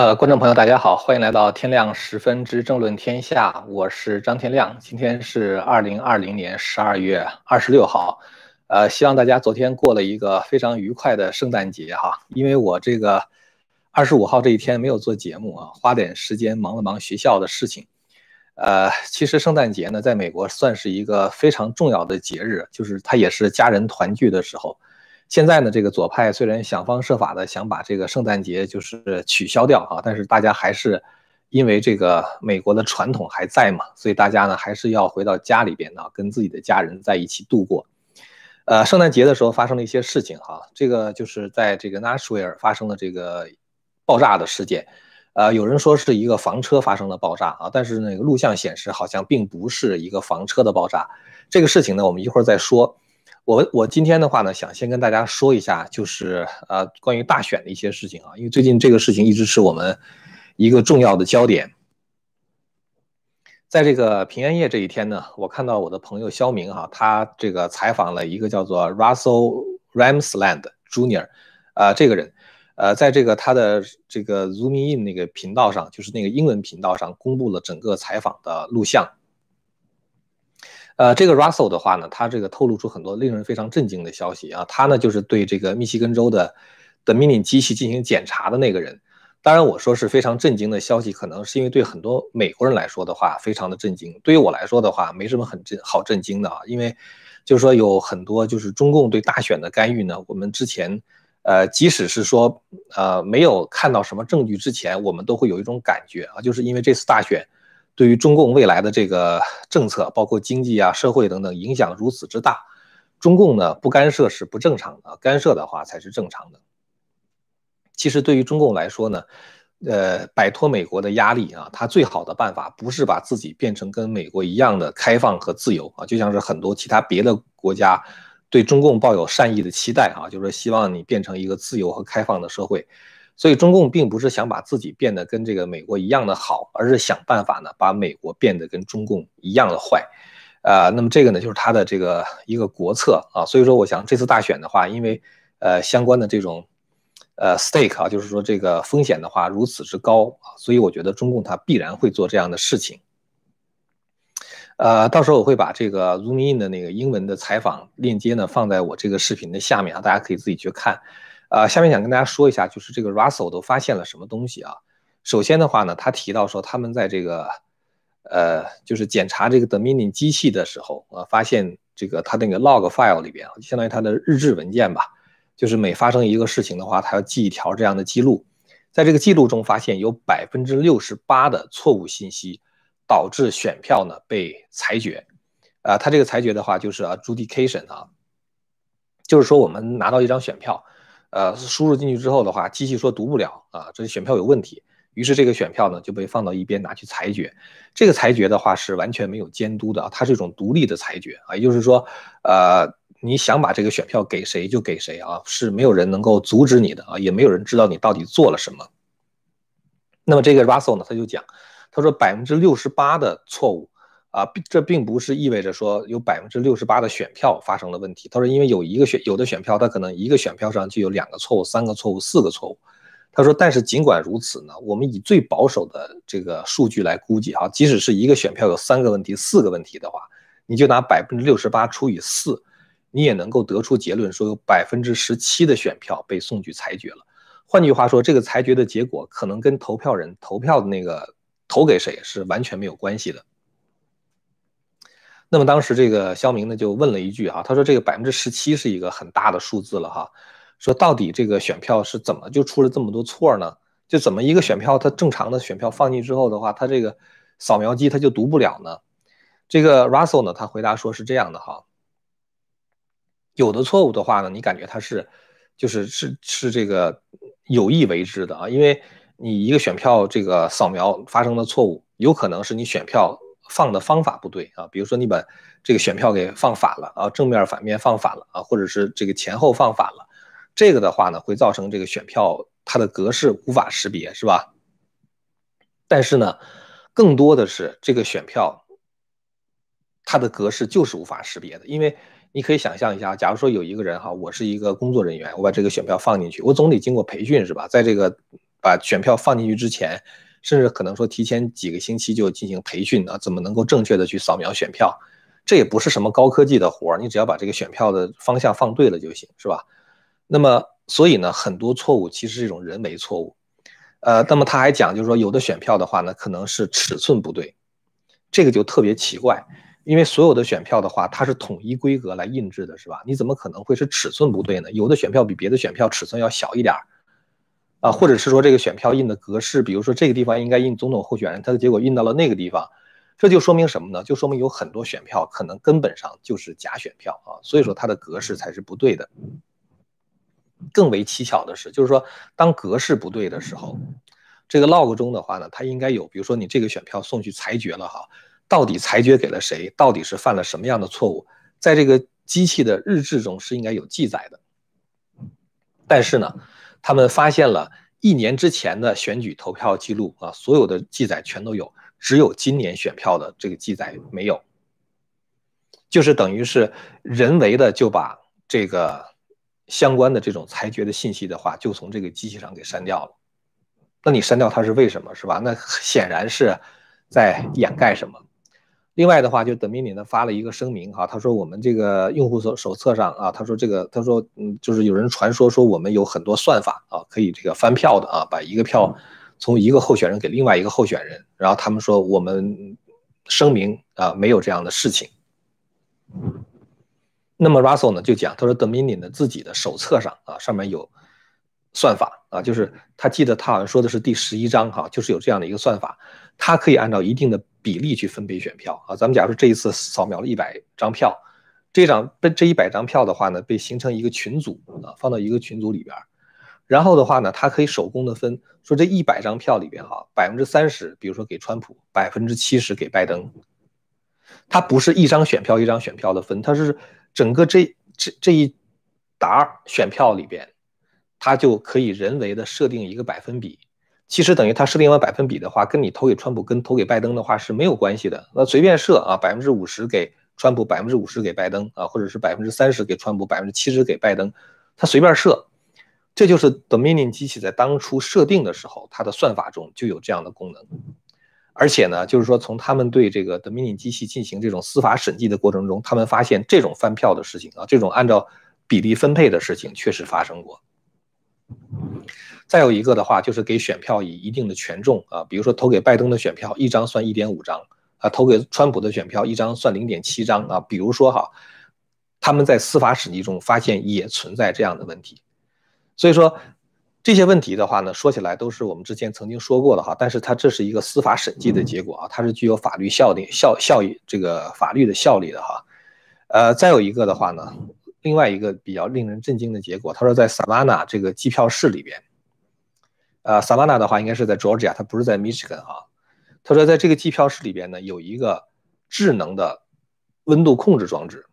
呃，观众朋友，大家好，欢迎来到天亮十分之政论天下，我是张天亮。今天是二零二零年十二月二十六号，呃，希望大家昨天过了一个非常愉快的圣诞节哈。因为我这个二十五号这一天没有做节目啊，花点时间忙了忙学校的事情。呃，其实圣诞节呢，在美国算是一个非常重要的节日，就是它也是家人团聚的时候。现在呢，这个左派虽然想方设法的想把这个圣诞节就是取消掉哈，但是大家还是因为这个美国的传统还在嘛，所以大家呢还是要回到家里边呢，跟自己的家人在一起度过。呃，圣诞节的时候发生了一些事情哈，这个就是在这个纳什维尔发生了这个爆炸的事件。呃，有人说是一个房车发生了爆炸啊，但是那个录像显示好像并不是一个房车的爆炸。这个事情呢，我们一会儿再说。我我今天的话呢，想先跟大家说一下，就是呃关于大选的一些事情啊，因为最近这个事情一直是我们一个重要的焦点。在这个平安夜这一天呢，我看到我的朋友肖明哈，他这个采访了一个叫做 Russell Ramsland Jr. 呃这个人，呃在这个他的这个 Zoom In 那个频道上，就是那个英文频道上公布了整个采访的录像。呃，这个 Russell 的话呢，他这个透露出很多令人非常震惊的消息啊。他呢就是对这个密西根州的的 Mini 机器进行检查的那个人。当然，我说是非常震惊的消息，可能是因为对很多美国人来说的话，非常的震惊。对于我来说的话，没什么很震好震惊的啊，因为就是说有很多就是中共对大选的干预呢。我们之前呃，即使是说呃没有看到什么证据之前，我们都会有一种感觉啊，就是因为这次大选。对于中共未来的这个政策，包括经济啊、社会等等影响如此之大，中共呢不干涉是不正常的，干涉的话才是正常的。其实对于中共来说呢，呃，摆脱美国的压力啊，他最好的办法不是把自己变成跟美国一样的开放和自由啊，就像是很多其他别的国家对中共抱有善意的期待啊，就是希望你变成一个自由和开放的社会。所以中共并不是想把自己变得跟这个美国一样的好，而是想办法呢把美国变得跟中共一样的坏，呃，那么这个呢就是他的这个一个国策啊。所以说，我想这次大选的话，因为呃相关的这种呃 stake 啊，就是说这个风险的话如此之高啊，所以我觉得中共他必然会做这样的事情。呃，到时候我会把这个 Zoom In 的那个英文的采访链接呢放在我这个视频的下面啊，大家可以自己去看。呃，下面想跟大家说一下，就是这个 Russell 都发现了什么东西啊？首先的话呢，他提到说，他们在这个，呃，就是检查这个 Dominion 机器的时候，啊，发现这个他那个 log file 里边啊，相当于他的日志文件吧，就是每发生一个事情的话，他要记一条这样的记录，在这个记录中发现有百分之六十八的错误信息，导致选票呢被裁决。啊，他这个裁决的话就是 adjudication 啊，就是说我们拿到一张选票。呃，输入进去之后的话，机器说读不了啊，这选票有问题。于是这个选票呢就被放到一边拿去裁决。这个裁决的话是完全没有监督的，它是一种独立的裁决啊，也就是说，呃，你想把这个选票给谁就给谁啊，是没有人能够阻止你的啊，也没有人知道你到底做了什么。那么这个 Russell 呢，他就讲，他说百分之六十八的错误。啊，这并不是意味着说有百分之六十八的选票发生了问题。他说，因为有一个选有的选票，他可能一个选票上就有两个错误、三个错误、四个错误。他说，但是尽管如此呢，我们以最保守的这个数据来估计，哈，即使是一个选票有三个问题、四个问题的话，你就拿百分之六十八除以四，你也能够得出结论，说有百分之十七的选票被送去裁决了。换句话说，这个裁决的结果可能跟投票人投票的那个投给谁是完全没有关系的。那么当时这个肖明呢就问了一句啊，他说这个百分之十七是一个很大的数字了哈，说到底这个选票是怎么就出了这么多错呢？就怎么一个选票它正常的选票放进之后的话，它这个扫描机它就读不了呢？这个 Russell 呢他回答说是这样的哈，有的错误的话呢，你感觉它是就是是是这个有意为之的啊，因为你一个选票这个扫描发生的错误，有可能是你选票。放的方法不对啊，比如说你把这个选票给放反了啊，正面反面放反了啊，或者是这个前后放反了，这个的话呢，会造成这个选票它的格式无法识别，是吧？但是呢，更多的是这个选票它的格式就是无法识别的，因为你可以想象一下，假如说有一个人哈，我是一个工作人员，我把这个选票放进去，我总得经过培训是吧？在这个把选票放进去之前，甚至可能说提前几个星期就进行培训啊，怎么能够正确的去扫描选票？这也不是什么高科技的活儿，你只要把这个选票的方向放对了就行，是吧？那么，所以呢，很多错误其实是一种人为错误。呃，那么他还讲，就是说有的选票的话呢，可能是尺寸不对，这个就特别奇怪，因为所有的选票的话，它是统一规格来印制的，是吧？你怎么可能会是尺寸不对呢？有的选票比别的选票尺寸要小一点儿，啊，或者是说这个选票印的格式，比如说这个地方应该印总统候选人，它的结果印到了那个地方，这就说明什么呢？就说明有很多选票可能根本上就是假选票啊，所以说它的格式才是不对的。更为蹊跷的是，就是说，当格式不对的时候，这个 log 中的话呢，它应该有，比如说你这个选票送去裁决了哈，到底裁决给了谁，到底是犯了什么样的错误，在这个机器的日志中是应该有记载的。但是呢，他们发现了一年之前的选举投票记录啊，所有的记载全都有，只有今年选票的这个记载没有，就是等于是人为的就把这个。相关的这种裁决的信息的话，就从这个机器上给删掉了。那你删掉它是为什么？是吧？那显然是在掩盖什么。另外的话，就 Dominion 呢发了一个声明哈，他说我们这个用户手手册上啊，他说这个他说嗯，就是有人传说说我们有很多算法啊，可以这个翻票的啊，把一个票从一个候选人给另外一个候选人。然后他们说我们声明啊，没有这样的事情。那么 Russell 呢就讲，他说 Dominion 的自己的手册上啊，上面有算法啊，就是他记得他好像说的是第十一章哈，就是有这样的一个算法，它可以按照一定的比例去分配选票啊。咱们假如这一次扫描了一百张票，这张这这一百张票的话呢，被形成一个群组啊，放到一个群组里边，然后的话呢，它可以手工的分，说这一百张票里边哈，百分之三十，比如说给川普，百分之七十给拜登，它不是一张选票一张选票的分，它是。整个这这这一沓选票里边，它就可以人为的设定一个百分比。其实等于它设定完百分比的话，跟你投给川普跟投给拜登的话是没有关系的。那随便设啊，百分之五十给川普，百分之五十给拜登啊，或者是百分之三十给川普，百分之七十给拜登，他随便设。这就是 Dominion 机器在当初设定的时候，它的算法中就有这样的功能。而且呢，就是说，从他们对这个 Dominion 机器进行这种司法审计的过程中，他们发现这种翻票的事情啊，这种按照比例分配的事情确实发生过。再有一个的话，就是给选票以一定的权重啊，比如说投给拜登的选票一张算一点五张啊，投给川普的选票一张算零点七张啊。比如说哈，他们在司法审计中发现也存在这样的问题，所以说。这些问题的话呢，说起来都是我们之前曾经说过的哈，但是它这是一个司法审计的结果啊，它是具有法律效力、效效益这个法律的效力的哈。呃，再有一个的话呢，另外一个比较令人震惊的结果，他说在萨瓦纳这个计票室里边，呃，萨瓦纳的话应该是在 Georgia，它不是在 Michigan 哈。他说在这个计票室里边呢，有一个智能的温度控制装置。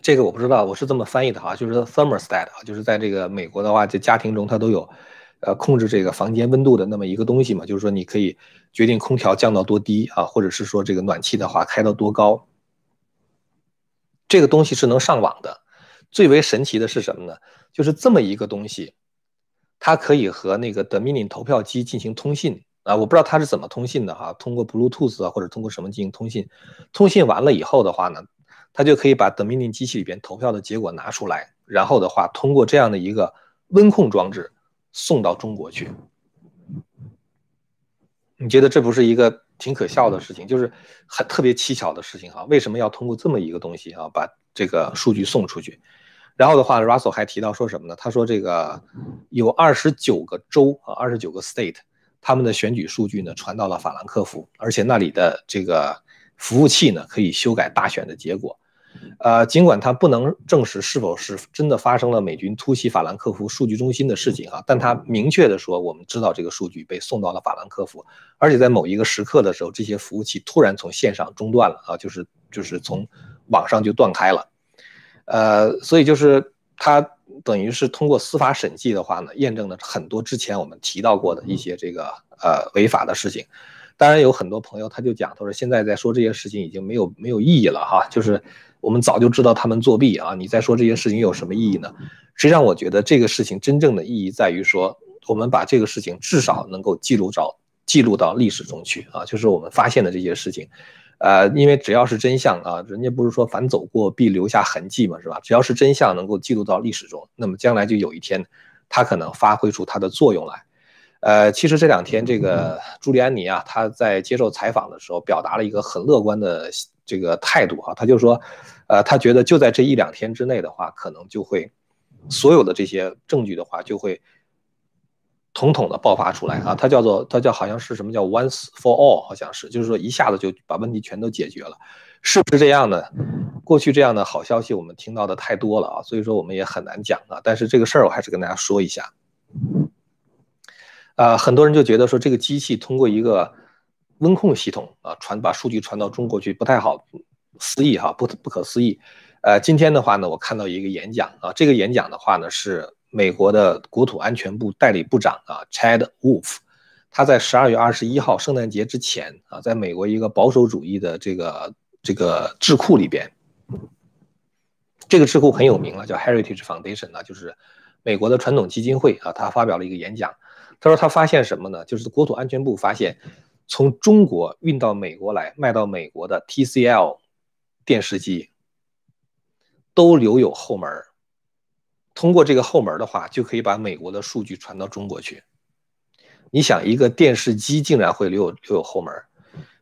这个我不知道，我是这么翻译的哈，就是 thermostat 啊，就是在这个美国的话，在家庭中它都有，呃，控制这个房间温度的那么一个东西嘛，就是说你可以决定空调降到多低啊，或者是说这个暖气的话开到多高。这个东西是能上网的。最为神奇的是什么呢？就是这么一个东西，它可以和那个 Dominion 投票机进行通信啊，我不知道它是怎么通信的哈，通过 Bluetooth 啊，或者通过什么进行通信。通信完了以后的话呢？它就可以把 Dominion 机器里边投票的结果拿出来，然后的话，通过这样的一个温控装置送到中国去。你觉得这不是一个挺可笑的事情，就是很特别蹊跷的事情哈？为什么要通过这么一个东西啊，把这个数据送出去？然后的话，Russell 还提到说什么呢？他说这个有二十九个州啊，二十九个 state，他们的选举数据呢传到了法兰克福，而且那里的这个服务器呢可以修改大选的结果。呃，尽管他不能证实是否是真的发生了美军突袭法兰克福数据中心的事情哈，但他明确的说，我们知道这个数据被送到了法兰克福，而且在某一个时刻的时候，这些服务器突然从线上中断了啊，就是就是从网上就断开了，呃，所以就是他等于是通过司法审计的话呢，验证了很多之前我们提到过的一些这个呃违法的事情。当然有很多朋友他就讲，他说现在在说这些事情已经没有没有意义了哈，就是我们早就知道他们作弊啊，你再说这些事情有什么意义呢？实际上我觉得这个事情真正的意义在于说，我们把这个事情至少能够记录到记录到历史中去啊，就是我们发现的这些事情，呃，因为只要是真相啊，人家不是说凡走过必留下痕迹嘛，是吧？只要是真相能够记录到历史中，那么将来就有一天，它可能发挥出它的作用来。呃，其实这两天这个朱利安尼啊，他在接受采访的时候表达了一个很乐观的这个态度哈，他就说，呃，他觉得就在这一两天之内的话，可能就会所有的这些证据的话就会统统的爆发出来啊，他叫做他叫好像是什么叫 once for all，好像是就是说一下子就把问题全都解决了，是不是这样的？过去这样的好消息我们听到的太多了啊，所以说我们也很难讲啊，但是这个事儿我还是跟大家说一下。啊，很多人就觉得说这个机器通过一个温控系统啊传把数据传到中国去不太好思议哈，不不可思议。呃，今天的话呢，我看到一个演讲啊，这个演讲的话呢是美国的国土安全部代理部长啊，Chad Wolf，他在十二月二十一号圣诞节之前啊，在美国一个保守主义的这个这个智库里边，这个智库很有名了，叫 Heritage Foundation 啊，就是美国的传统基金会啊，他发表了一个演讲。他说他发现什么呢？就是国土安全部发现，从中国运到美国来卖到美国的 TCL 电视机都留有后门通过这个后门的话，就可以把美国的数据传到中国去。你想，一个电视机竟然会留有留有后门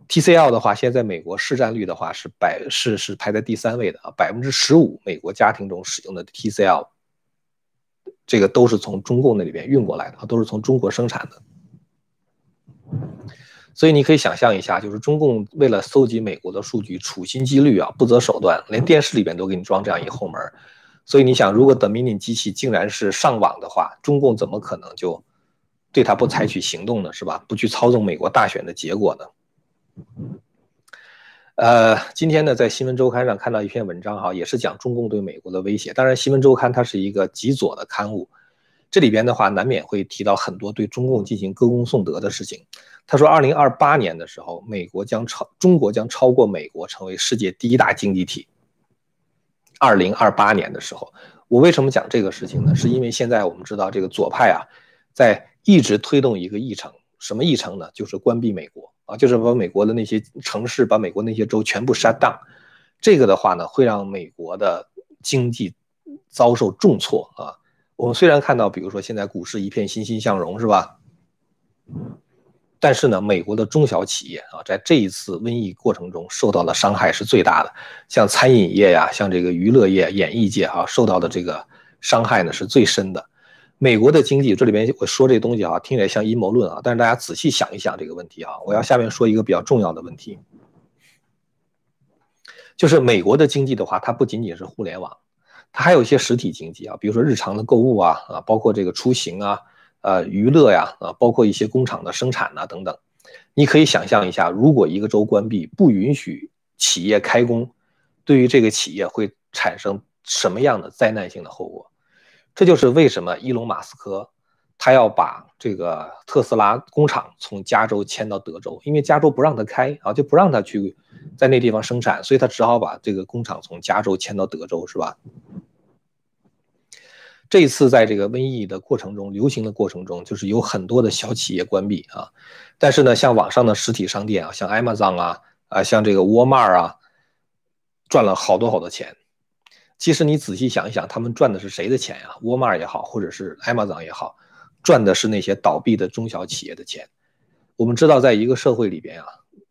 t c l 的话，现在美国市占率的话是百是是排在第三位的啊，百分之十五美国家庭中使用的 TCL。这个都是从中共那里边运过来的啊，都是从中国生产的，所以你可以想象一下，就是中共为了搜集美国的数据，处心积虑啊，不择手段，连电视里边都给你装这样一后门。所以你想，如果 Dominion 机器竟然是上网的话，中共怎么可能就对它不采取行动呢？是吧？不去操纵美国大选的结果呢？呃，今天呢，在新闻周刊上看到一篇文章，哈，也是讲中共对美国的威胁。当然，新闻周刊它是一个极左的刊物，这里边的话难免会提到很多对中共进行歌功颂德的事情。他说，二零二八年的时候，美国将超中国将超过美国成为世界第一大经济体。二零二八年的时候，我为什么讲这个事情呢？是因为现在我们知道这个左派啊，在一直推动一个议程，什么议程呢？就是关闭美国。啊，就是把美国的那些城市，把美国那些州全部 shut down，这个的话呢，会让美国的经济遭受重挫啊。我们虽然看到，比如说现在股市一片欣欣向荣，是吧？但是呢，美国的中小企业啊，在这一次瘟疫过程中受到的伤害是最大的，像餐饮业呀，像这个娱乐业、演艺界啊，受到的这个伤害呢是最深的。美国的经济，这里边我说这东西啊，听起来像阴谋论啊，但是大家仔细想一想这个问题啊，我要下面说一个比较重要的问题，就是美国的经济的话，它不仅仅是互联网，它还有一些实体经济啊，比如说日常的购物啊啊，包括这个出行啊，呃娱乐呀啊，包括一些工厂的生产呐等等。你可以想象一下，如果一个州关闭，不允许企业开工，对于这个企业会产生什么样的灾难性的后果？这就是为什么伊隆马斯克他要把这个特斯拉工厂从加州迁到德州，因为加州不让他开啊，就不让他去在那地方生产，所以他只好把这个工厂从加州迁到德州，是吧？这次在这个瘟疫的过程中，流行的过程中，就是有很多的小企业关闭啊，但是呢，像网上的实体商店啊，像 Amazon 啊啊，像这个沃尔玛啊，赚了好多好多钱。其实你仔细想一想，他们赚的是谁的钱呀？沃尔玛也好，或者是 Amazon 也好，赚的是那些倒闭的中小企业的钱。我们知道，在一个社会里边啊，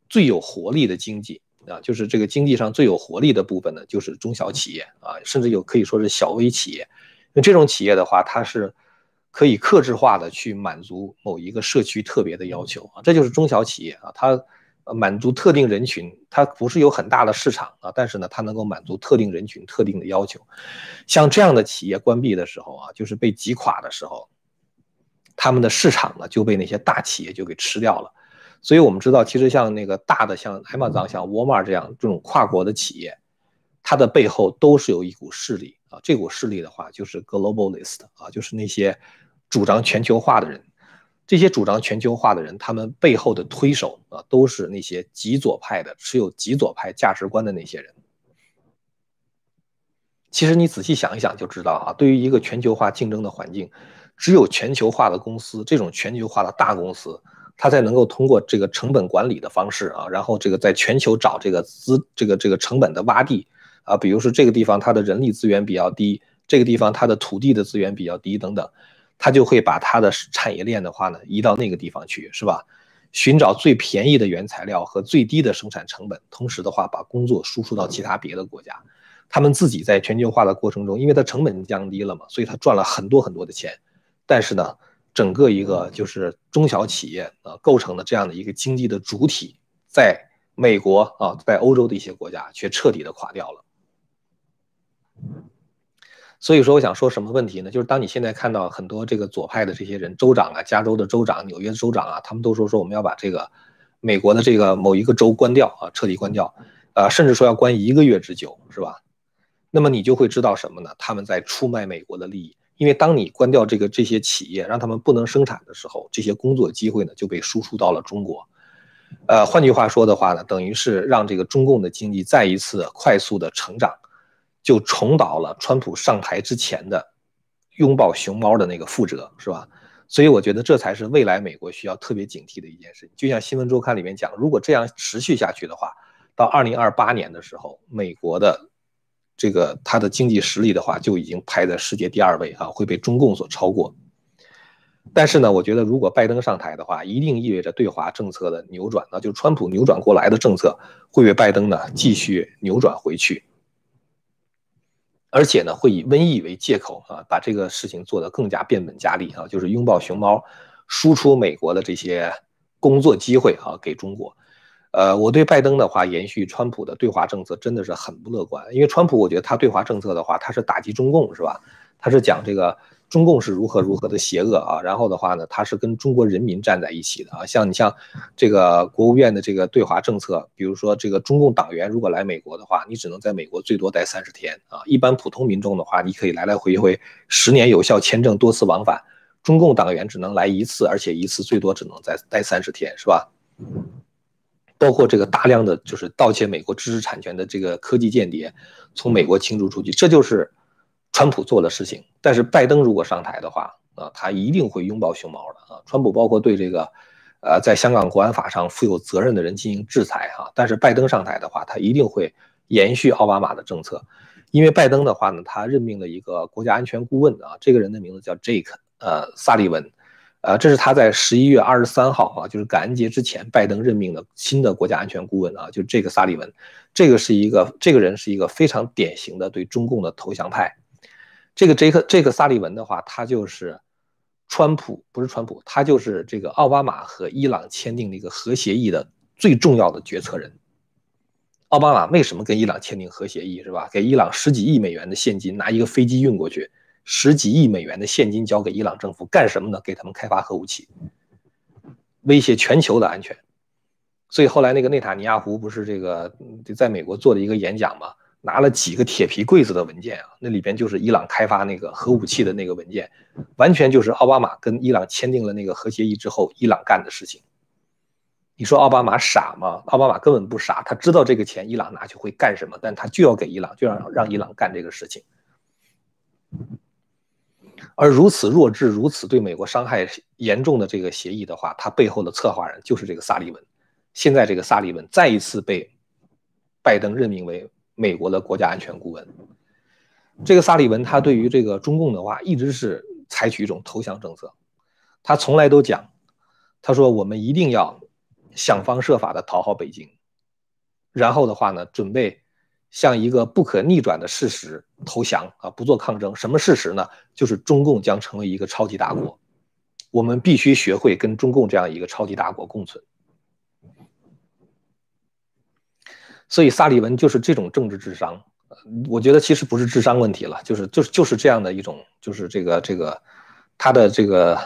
最有活力的经济啊，就是这个经济上最有活力的部分呢，就是中小企业啊，甚至有可以说是小微企业。那这种企业的话，它是可以克制化的去满足某一个社区特别的要求啊，这就是中小企业啊，它。呃，满足特定人群，它不是有很大的市场啊，但是呢，它能够满足特定人群特定的要求。像这样的企业关闭的时候啊，就是被挤垮的时候，他们的市场呢就被那些大企业就给吃掉了。所以我们知道，其实像那个大的像 Amazon、像沃尔玛这样这种跨国的企业，它的背后都是有一股势力啊。这股势力的话，就是 globalist 啊，就是那些主张全球化的人。这些主张全球化的人，他们背后的推手啊，都是那些极左派的、持有极左派价值观的那些人。其实你仔细想一想就知道啊，对于一个全球化竞争的环境，只有全球化的公司，这种全球化的大公司，它才能够通过这个成本管理的方式啊，然后这个在全球找这个资这个这个成本的洼地啊，比如说这个地方它的人力资源比较低，这个地方它的土地的资源比较低等等，它就会把它的产业链的话呢移到那个地方去，是吧？寻找最便宜的原材料和最低的生产成本，同时的话把工作输出到其他别的国家。他们自己在全球化的过程中，因为它成本降低了嘛，所以它赚了很多很多的钱。但是呢，整个一个就是中小企业啊构成的这样的一个经济的主体，在美国啊，在欧洲的一些国家却彻底的垮掉了。所以说，我想说什么问题呢？就是当你现在看到很多这个左派的这些人，州长啊，加州的州长、纽约州长啊，他们都说说我们要把这个美国的这个某一个州关掉啊，彻底关掉，呃，甚至说要关一个月之久，是吧？那么你就会知道什么呢？他们在出卖美国的利益，因为当你关掉这个这些企业，让他们不能生产的时候，这些工作机会呢就被输出到了中国。呃，换句话说的话呢，等于是让这个中共的经济再一次快速的成长，就重蹈了川普上台之前的拥抱熊猫的那个覆辙，是吧？所以我觉得这才是未来美国需要特别警惕的一件事情。就像新闻周刊里面讲，如果这样持续下去的话，到二零二八年的时候，美国的。这个它的经济实力的话，就已经排在世界第二位啊，会被中共所超过。但是呢，我觉得如果拜登上台的话，一定意味着对华政策的扭转，那就川普扭转过来的政策会被拜登呢继续扭转回去，而且呢会以瘟疫为借口啊，把这个事情做得更加变本加厉啊，就是拥抱熊猫，输出美国的这些工作机会啊给中国。呃，我对拜登的话，延续川普的对华政策真的是很不乐观。因为川普，我觉得他对华政策的话，他是打击中共，是吧？他是讲这个中共是如何如何的邪恶啊。然后的话呢，他是跟中国人民站在一起的啊。像你像这个国务院的这个对华政策，比如说这个中共党员如果来美国的话，你只能在美国最多待三十天啊。一般普通民众的话，你可以来来回回十年有效签证，多次往返。中共党员只能来一次，而且一次最多只能在待三十天，是吧？包括这个大量的就是盗窃美国知识产权的这个科技间谍，从美国清除出去，这就是川普做的事情。但是拜登如果上台的话，啊，他一定会拥抱熊猫的啊。川普包括对这个，呃，在香港国安法上负有责任的人进行制裁哈。但是拜登上台的话，他一定会延续奥巴马的政策，因为拜登的话呢，他任命了一个国家安全顾问啊，这个人的名字叫 Jake，呃，萨利文。呃，这是他在十一月二十三号啊，就是感恩节之前，拜登任命的新的国家安全顾问啊，就这个萨利文，这个是一个这个人是一个非常典型的对中共的投降派。这个杰克这个萨利文的话，他就是川普不是川普，他就是这个奥巴马和伊朗签订那个核协议的最重要的决策人。奥巴马为什么跟伊朗签订核协议是吧？给伊朗十几亿美元的现金，拿一个飞机运过去。十几亿美元的现金交给伊朗政府干什么呢？给他们开发核武器，威胁全球的安全。所以后来那个内塔尼亚胡不是这个在美国做的一个演讲嘛，拿了几个铁皮柜子的文件啊，那里边就是伊朗开发那个核武器的那个文件，完全就是奥巴马跟伊朗签订了那个核协议之后，伊朗干的事情。你说奥巴马傻吗？奥巴马根本不傻，他知道这个钱伊朗拿去会干什么，但他就要给伊朗，就让让伊朗干这个事情。而如此弱智、如此对美国伤害严重的这个协议的话，它背后的策划人就是这个萨利文。现在这个萨利文再一次被拜登任命为美国的国家安全顾问。这个萨利文他对于这个中共的话，一直是采取一种投降政策。他从来都讲，他说我们一定要想方设法的讨好北京，然后的话呢，准备。向一个不可逆转的事实投降啊，不做抗争。什么事实呢？就是中共将成为一个超级大国，我们必须学会跟中共这样一个超级大国共存。所以萨利文就是这种政治智商，我觉得其实不是智商问题了，就是就是就是这样的一种，就是这个这个他的这个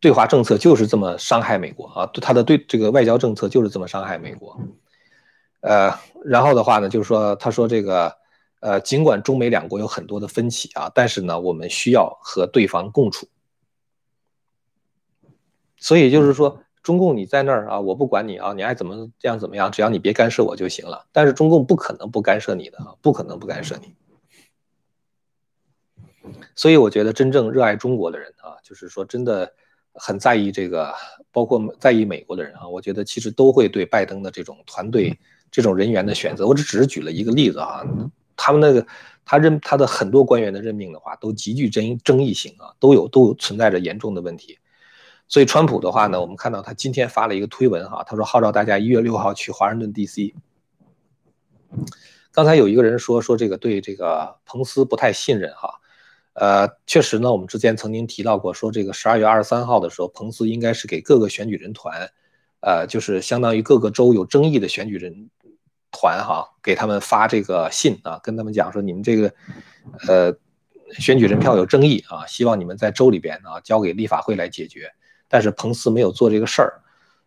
对华政策就是这么伤害美国啊，他的对这个外交政策就是这么伤害美国。呃，然后的话呢，就是说，他说这个，呃，尽管中美两国有很多的分歧啊，但是呢，我们需要和对方共处。所以就是说，中共你在那儿啊，我不管你啊，你爱怎么这样怎么样，只要你别干涉我就行了。但是中共不可能不干涉你的啊，不可能不干涉你。所以我觉得真正热爱中国的人啊，就是说真的很在意这个，包括在意美国的人啊，我觉得其实都会对拜登的这种团队、这种人员的选择，我只只是举了一个例子啊，他们那个他任他的很多官员的任命的话，都极具争争议性啊，都有都存在着严重的问题。所以，川普的话呢，我们看到他今天发了一个推文哈，他说号召大家一月六号去华盛顿 D.C。刚才有一个人说说这个对这个彭斯不太信任哈，呃，确实呢，我们之前曾经提到过，说这个十二月二十三号的时候，彭斯应该是给各个选举人团，呃，就是相当于各个州有争议的选举人团哈，给他们发这个信啊，跟他们讲说你们这个呃选举人票有争议啊，希望你们在州里边啊交给立法会来解决。但是彭斯没有做这个事儿，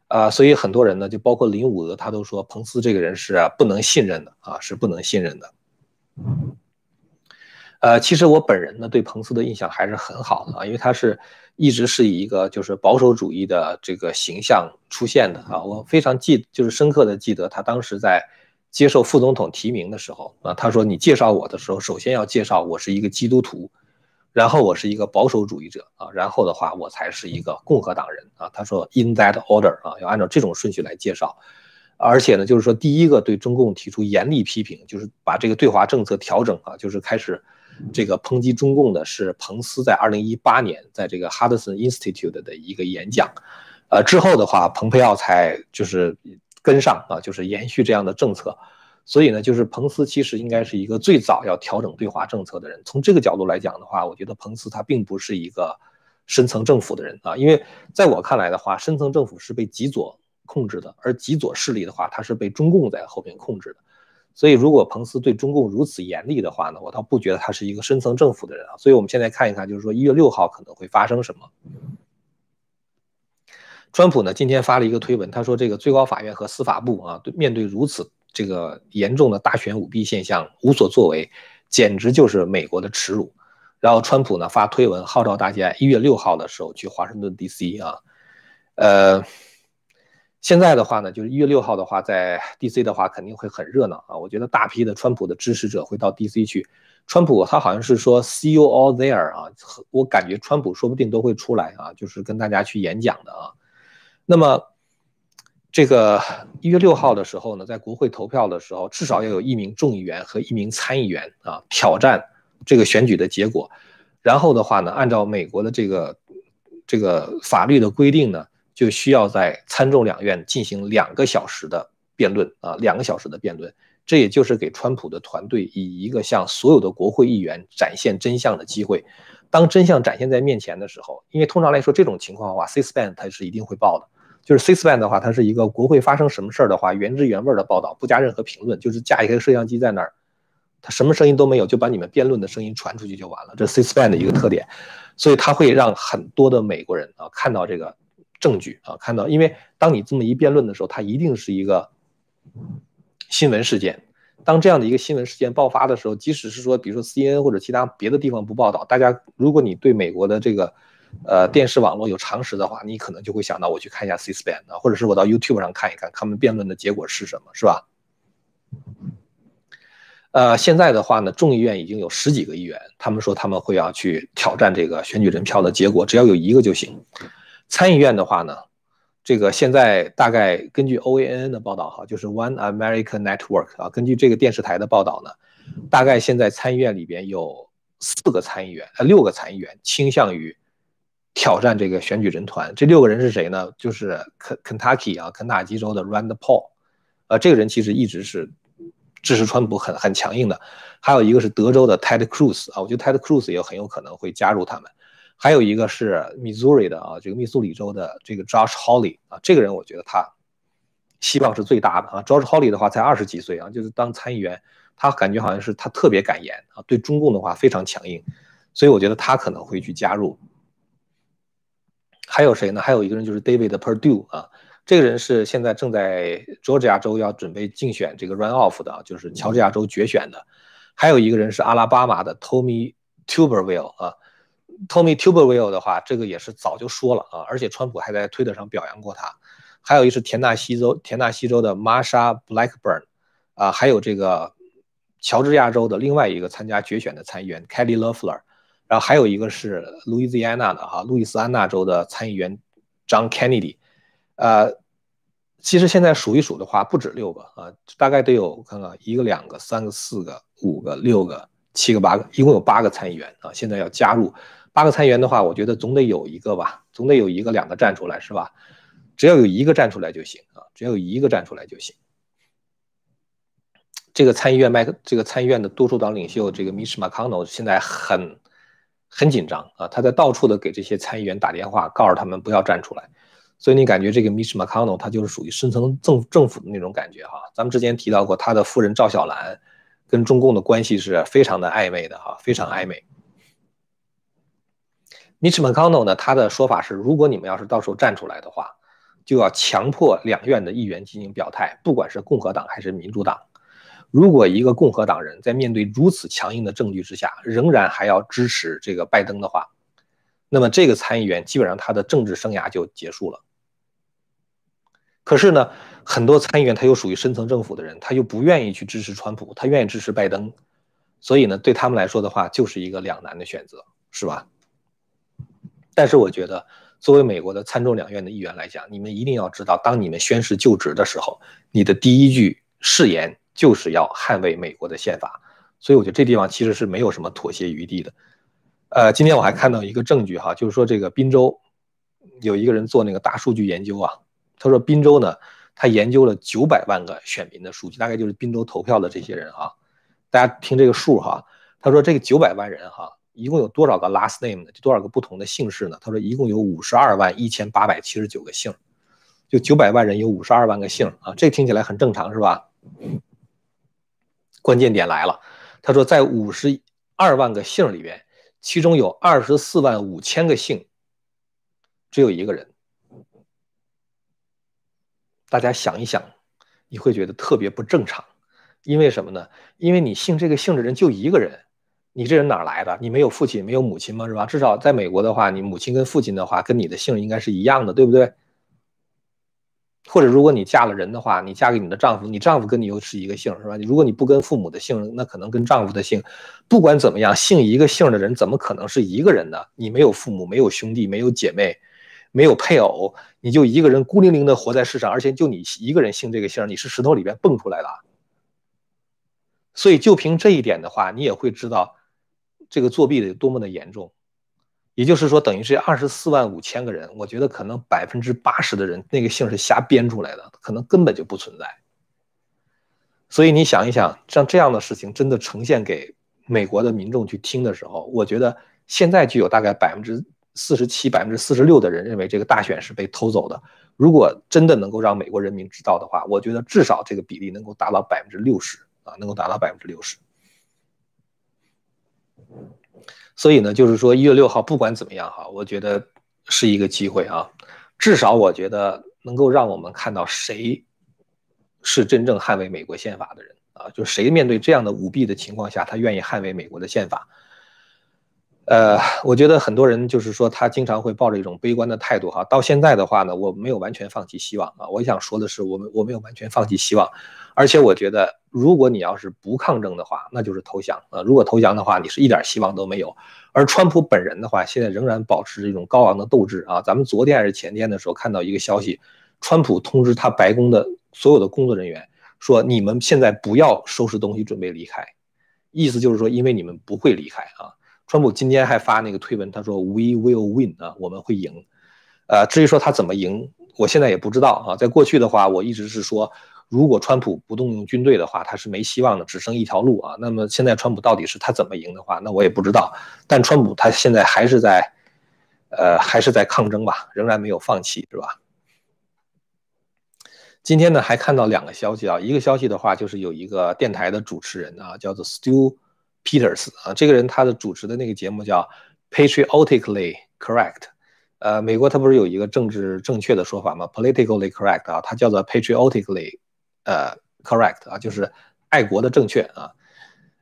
啊，所以很多人呢，就包括林伍德，他都说彭斯这个人是不能信任的啊，是不能信任的。呃，其实我本人呢对彭斯的印象还是很好的啊，因为他是一直是以一个就是保守主义的这个形象出现的啊，我非常记就是深刻的记得他当时在接受副总统提名的时候啊，他说你介绍我的时候，首先要介绍我是一个基督徒。然后我是一个保守主义者啊，然后的话我才是一个共和党人啊。他说 in that order 啊，要按照这种顺序来介绍。而且呢，就是说第一个对中共提出严厉批评，就是把这个对华政策调整啊，就是开始这个抨击中共的是彭斯在二零一八年在这个 Hudson Institute 的一个演讲。呃，之后的话，蓬佩奥才就是跟上啊，就是延续这样的政策。所以呢，就是彭斯其实应该是一个最早要调整对华政策的人。从这个角度来讲的话，我觉得彭斯他并不是一个深层政府的人啊，因为在我看来的话，深层政府是被极左控制的，而极左势力的话，他是被中共在后面控制的。所以，如果彭斯对中共如此严厉的话呢，我倒不觉得他是一个深层政府的人啊。所以，我们现在看一看，就是说一月六号可能会发生什么。川普呢今天发了一个推文，他说这个最高法院和司法部啊，对面对如此。这个严重的大选舞弊现象无所作为，简直就是美国的耻辱。然后川普呢发推文号召大家一月六号的时候去华盛顿 D.C. 啊，呃，现在的话呢，就是一月六号的话，在 D.C. 的话肯定会很热闹啊。我觉得大批的川普的支持者会到 D.C. 去。川普他好像是说 “See you all there” 啊，我感觉川普说不定都会出来啊，就是跟大家去演讲的啊。那么。这个一月六号的时候呢，在国会投票的时候，至少要有一名众议员和一名参议员啊挑战这个选举的结果。然后的话呢，按照美国的这个这个法律的规定呢，就需要在参众两院进行两个小时的辩论啊，两个小时的辩论。这也就是给川普的团队以一个向所有的国会议员展现真相的机会。当真相展现在面前的时候，因为通常来说这种情况的话，C-SPAN 它是一定会报的。就是 C-SPAN 的话，它是一个国会发生什么事儿的话，原汁原味的报道，不加任何评论，就是架一个摄像机在那儿，它什么声音都没有，就把你们辩论的声音传出去就完了。这 C-SPAN 的一个特点，所以它会让很多的美国人啊看到这个证据啊，看到，因为当你这么一辩论的时候，它一定是一个新闻事件。当这样的一个新闻事件爆发的时候，即使是说，比如说 CNN 或者其他别的地方不报道，大家如果你对美国的这个。呃，电视网络有常识的话，你可能就会想到我去看一下 C-SPAN 啊，或者是我到 YouTube 上看一看他们辩论的结果是什么，是吧？呃，现在的话呢，众议院已经有十几个议员，他们说他们会要去挑战这个选举人票的结果，只要有一个就行。参议院的话呢，这个现在大概根据 OAN 的报道哈，就是 One American Network 啊，根据这个电视台的报道呢，大概现在参议院里边有四个参议员，呃，六个参议员倾向于。挑战这个选举人团，这六个人是谁呢？就是肯肯塔基啊，肯塔基州的 Rand Paul，呃，这个人其实一直是支持川普很很强硬的。还有一个是德州的 Ted Cruz 啊，我觉得 Ted Cruz 也很有可能会加入他们。还有一个是 Missouri 的啊，这个密苏里州的这个 Josh Hawley 啊，这个人我觉得他希望是最大的啊。Josh Hawley 的话才二十几岁啊，就是当参议员，他感觉好像是他特别敢言啊，对中共的话非常强硬，所以我觉得他可能会去加入。还有谁呢？还有一个人就是 David Perdue 啊，这个人是现在正在 Georgia 州要准备竞选这个 run off 的，就是乔治亚州决选的。还有一个人是阿拉巴马的 Tommy Tuberville 啊，Tommy Tuberville 的话，这个也是早就说了啊，而且川普还在推特上表扬过他。还有一是田纳西州田纳西州的 Marsha Blackburn 啊，还有这个乔治亚州的另外一个参加决选的参议员 Kelly Loeffler。然后还有一个是路易斯安那的哈，路易斯安那州的参议员 John Kennedy，呃，其实现在数一数的话，不止六个啊，大概得有看看一个、两个、三个、四个、五个、六个、七个、八个，一共有八个参议员啊。现在要加入八个参议员的话，我觉得总得有一个吧，总得有一个、两个站出来是吧？只要有一个站出来就行啊，只要有一个站出来就行。这个参议院麦克，这个参议院的多数党领袖这个 Mitch McConnell 现在很很紧张啊，他在到处的给这些参议员打电话，告诉他们不要站出来。所以你感觉这个 Mitch McConnell 他就是属于深层政政府的那种感觉哈。咱们之前提到过，他的夫人赵小兰跟中共的关系是非常的暧昧的哈，非常暧昧。Mitch McConnell 呢，他的说法是，如果你们要是到时候站出来的话，就要强迫两院的议员进行表态，不管是共和党还是民主党。如果一个共和党人在面对如此强硬的证据之下，仍然还要支持这个拜登的话，那么这个参议员基本上他的政治生涯就结束了。可是呢，很多参议员他又属于深层政府的人，他又不愿意去支持川普，他愿意支持拜登，所以呢，对他们来说的话，就是一个两难的选择，是吧？但是我觉得，作为美国的参众两院的议员来讲，你们一定要知道，当你们宣誓就职的时候，你的第一句誓言就是要捍卫美国的宪法。所以我觉得这地方其实是没有什么妥协余地的。呃，今天我还看到一个证据哈，就是说这个滨州有一个人做那个大数据研究啊。他说：“滨州呢，他研究了九百万个选民的数据，大概就是滨州投票的这些人啊。大家听这个数哈。他说这个九百万人哈，一共有多少个 last name 呢？就多少个不同的姓氏呢？他说一共有五十二万一千八百七十九个姓，就九百万人有五十二万个姓啊。这听起来很正常是吧？关键点来了，他说在五十二万个姓里边，其中有二十四万五千个姓，只有一个人。”大家想一想，你会觉得特别不正常，因为什么呢？因为你姓这个姓的人就一个人，你这人哪来的？你没有父亲，没有母亲吗？是吧？至少在美国的话，你母亲跟父亲的话，跟你的姓应该是一样的，对不对？或者如果你嫁了人的话，你嫁给你的丈夫，你丈夫跟你又是一个姓，是吧？如果你不跟父母的姓，那可能跟丈夫的姓。不管怎么样，姓一个姓的人怎么可能是一个人呢？你没有父母，没有兄弟，没有姐妹。没有配偶，你就一个人孤零零的活在世上，而且就你一个人姓这个姓，你是石头里边蹦出来的。所以就凭这一点的话，你也会知道这个作弊的有多么的严重。也就是说，等于这二十四万五千个人，我觉得可能百分之八十的人那个姓是瞎编出来的，可能根本就不存在。所以你想一想，像这样的事情真的呈现给美国的民众去听的时候，我觉得现在就有大概百分之。四十七百分之四十六的人认为这个大选是被偷走的。如果真的能够让美国人民知道的话，我觉得至少这个比例能够达到百分之六十啊，能够达到百分之六十。所以呢，就是说一月六号不管怎么样哈，我觉得是一个机会啊。至少我觉得能够让我们看到谁是真正捍卫美国宪法的人啊，就是谁面对这样的舞弊的情况下，他愿意捍卫美国的宪法。呃，我觉得很多人就是说，他经常会抱着一种悲观的态度哈。到现在的话呢，我没有完全放弃希望啊。我想说的是，我们我没有完全放弃希望，而且我觉得，如果你要是不抗争的话，那就是投降啊。如果投降的话，你是一点希望都没有。而川普本人的话，现在仍然保持这种高昂的斗志啊。咱们昨天还是前天的时候看到一个消息，川普通知他白宫的所有的工作人员说：“你们现在不要收拾东西准备离开。”意思就是说，因为你们不会离开啊。川普今天还发那个推文，他说 “We will win” 啊，我们会赢。呃，至于说他怎么赢，我现在也不知道啊。在过去的话，我一直是说，如果川普不动用军队的话，他是没希望的，只剩一条路啊。那么现在川普到底是他怎么赢的话，那我也不知道。但川普他现在还是在，呃，还是在抗争吧，仍然没有放弃，是吧？今天呢，还看到两个消息啊，一个消息的话，就是有一个电台的主持人啊，叫做 Stu。Peters 啊，这个人他的主持的那个节目叫 Patriotically Correct，呃，美国他不是有一个政治正确的说法吗？Politically correct 啊，他叫做 Patriotically，呃，Correct 啊，就是爱国的正确啊。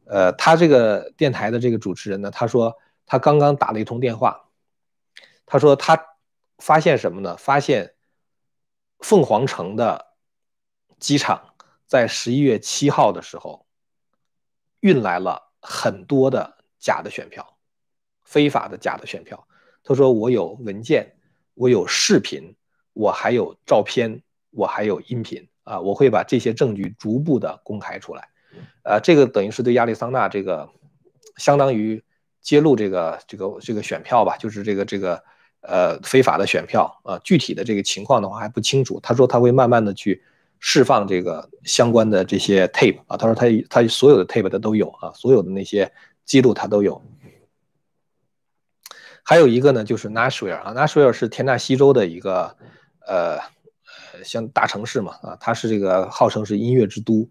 呃，他这个电台的这个主持人呢，他说他刚刚打了一通电话，他说他发现什么呢？发现凤凰城的机场在十一月七号的时候运来了。很多的假的选票，非法的假的选票。他说我有文件，我有视频，我还有照片，我还有音频啊，我会把这些证据逐步的公开出来。呃，这个等于是对亚利桑那这个相当于揭露这个这个这个选票吧，就是这个这个呃非法的选票啊，具体的这个情况的话还不清楚。他说他会慢慢的去释放这个相关的这些 tape 啊，他说他他所有的 tape 他都有啊，所有的那些记录他都有。还有一个呢，就是 Nashville 啊，Nashville 是田纳西州的一个呃像大城市嘛啊，它是这个号称是音乐之都。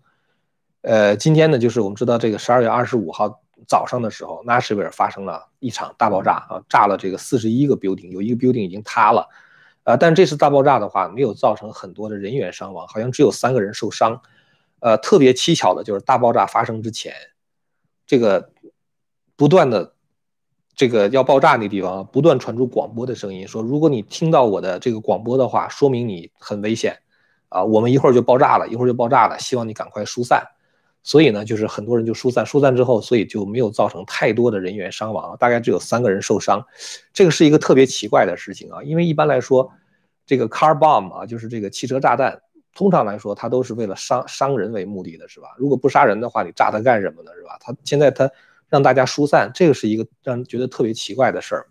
呃，今天呢，就是我们知道这个十二月二十五号早上的时候，Nashville 发生了一场大爆炸啊，炸了这个四十一个 building，有一个 building 已经塌了，呃，但这次大爆炸的话没有造成很多的人员伤亡，好像只有三个人受伤。呃，特别蹊跷的就是大爆炸发生之前，这个不断的。这个要爆炸那地方不断传出广播的声音，说如果你听到我的这个广播的话，说明你很危险，啊，我们一会儿就爆炸了，一会儿就爆炸了，希望你赶快疏散。所以呢，就是很多人就疏散，疏散之后，所以就没有造成太多的人员伤亡，大概只有三个人受伤。这个是一个特别奇怪的事情啊，因为一般来说，这个 car bomb 啊，就是这个汽车炸弹，通常来说它都是为了伤伤人为目的的，是吧？如果不杀人的话，你炸它干什么呢？是吧？它现在它。让大家疏散，这个是一个让人觉得特别奇怪的事儿。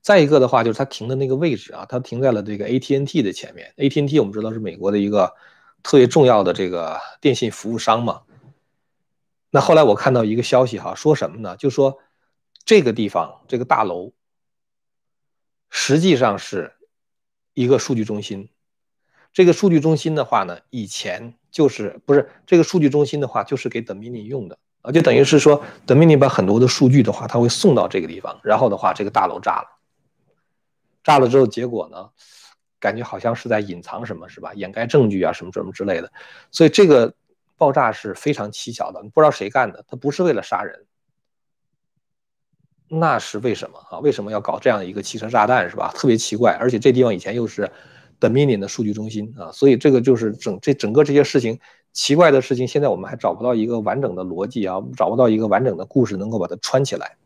再一个的话，就是它停的那个位置啊，它停在了这个 AT&T 的前面。AT&T 我们知道是美国的一个特别重要的这个电信服务商嘛。那后来我看到一个消息哈，说什么呢？就说这个地方这个大楼实际上是一个数据中心。这个数据中心的话呢，以前。就是不是这个数据中心的话，就是给 domini 用的啊，就等于是说 domini 把很多的数据的话，它会送到这个地方，然后的话，这个大楼炸了，炸了之后，结果呢，感觉好像是在隐藏什么，是吧？掩盖证据啊，什么什么之类的。所以这个爆炸是非常蹊跷的，不知道谁干的，他不是为了杀人，那是为什么啊？为什么要搞这样一个汽车炸弹，是吧？特别奇怪，而且这地方以前又是。Dominion 的数据中心啊，所以这个就是整这整个这些事情奇怪的事情，现在我们还找不到一个完整的逻辑啊，找不到一个完整的故事能够把它串起来。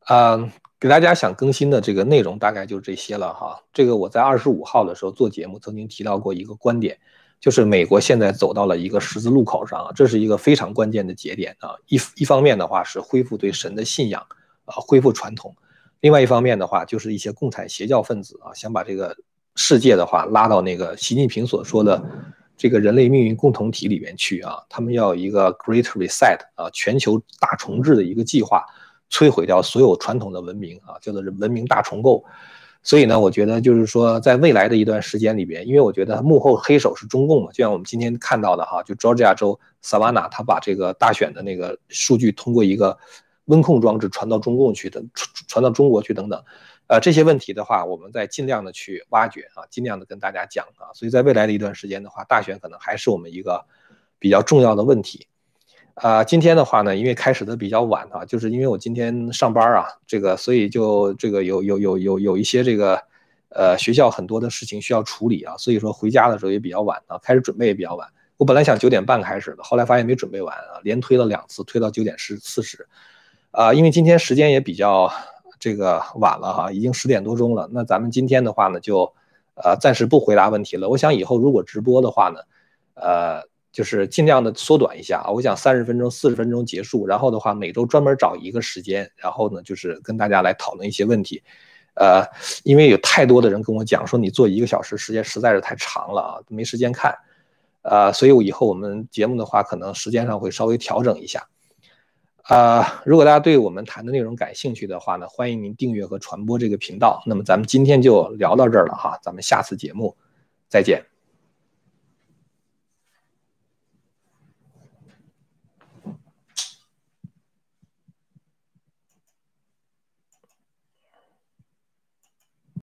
啊，给大家想更新的这个内容大概就这些了哈。这个我在二十五号的时候做节目曾经提到过一个观点，就是美国现在走到了一个十字路口上，这是一个非常关键的节点啊。一一方面的话是恢复对神的信仰啊，恢复传统。另外一方面的话，就是一些共产邪教分子啊，想把这个世界的话拉到那个习近平所说的这个人类命运共同体里面去啊。他们要有一个 Great Reset 啊，全球大重置的一个计划，摧毁掉所有传统的文明啊，叫做是文明大重构。所以呢，我觉得就是说，在未来的一段时间里边，因为我觉得幕后黑手是中共嘛，就像我们今天看到的哈，就 Georgia 州，Sabana 他把这个大选的那个数据通过一个。温控装置传到中共去的，传传到中国去等等，呃，这些问题的话，我们在尽量的去挖掘啊，尽量的跟大家讲啊，所以在未来的一段时间的话，大选可能还是我们一个比较重要的问题。啊，今天的话呢，因为开始的比较晚啊，就是因为我今天上班啊，这个所以就这个有有有有有一些这个呃学校很多的事情需要处理啊，所以说回家的时候也比较晚啊，开始准备也比较晚。我本来想九点半开始的，后来发现没准备完啊，连推了两次，推到九点十四十。啊，因为今天时间也比较这个晚了哈，已经十点多钟了。那咱们今天的话呢，就呃暂时不回答问题了。我想以后如果直播的话呢，呃，就是尽量的缩短一下啊。我想三十分钟、四十分钟结束，然后的话每周专门找一个时间，然后呢就是跟大家来讨论一些问题。呃，因为有太多的人跟我讲说你做一个小时时间实在是太长了啊，没时间看。呃，所以我以后我们节目的话，可能时间上会稍微调整一下。啊，如果大家对我们谈的内容感兴趣的话呢，欢迎您订阅和传播这个频道。那么咱们今天就聊到这儿了哈，咱们下次节目再见。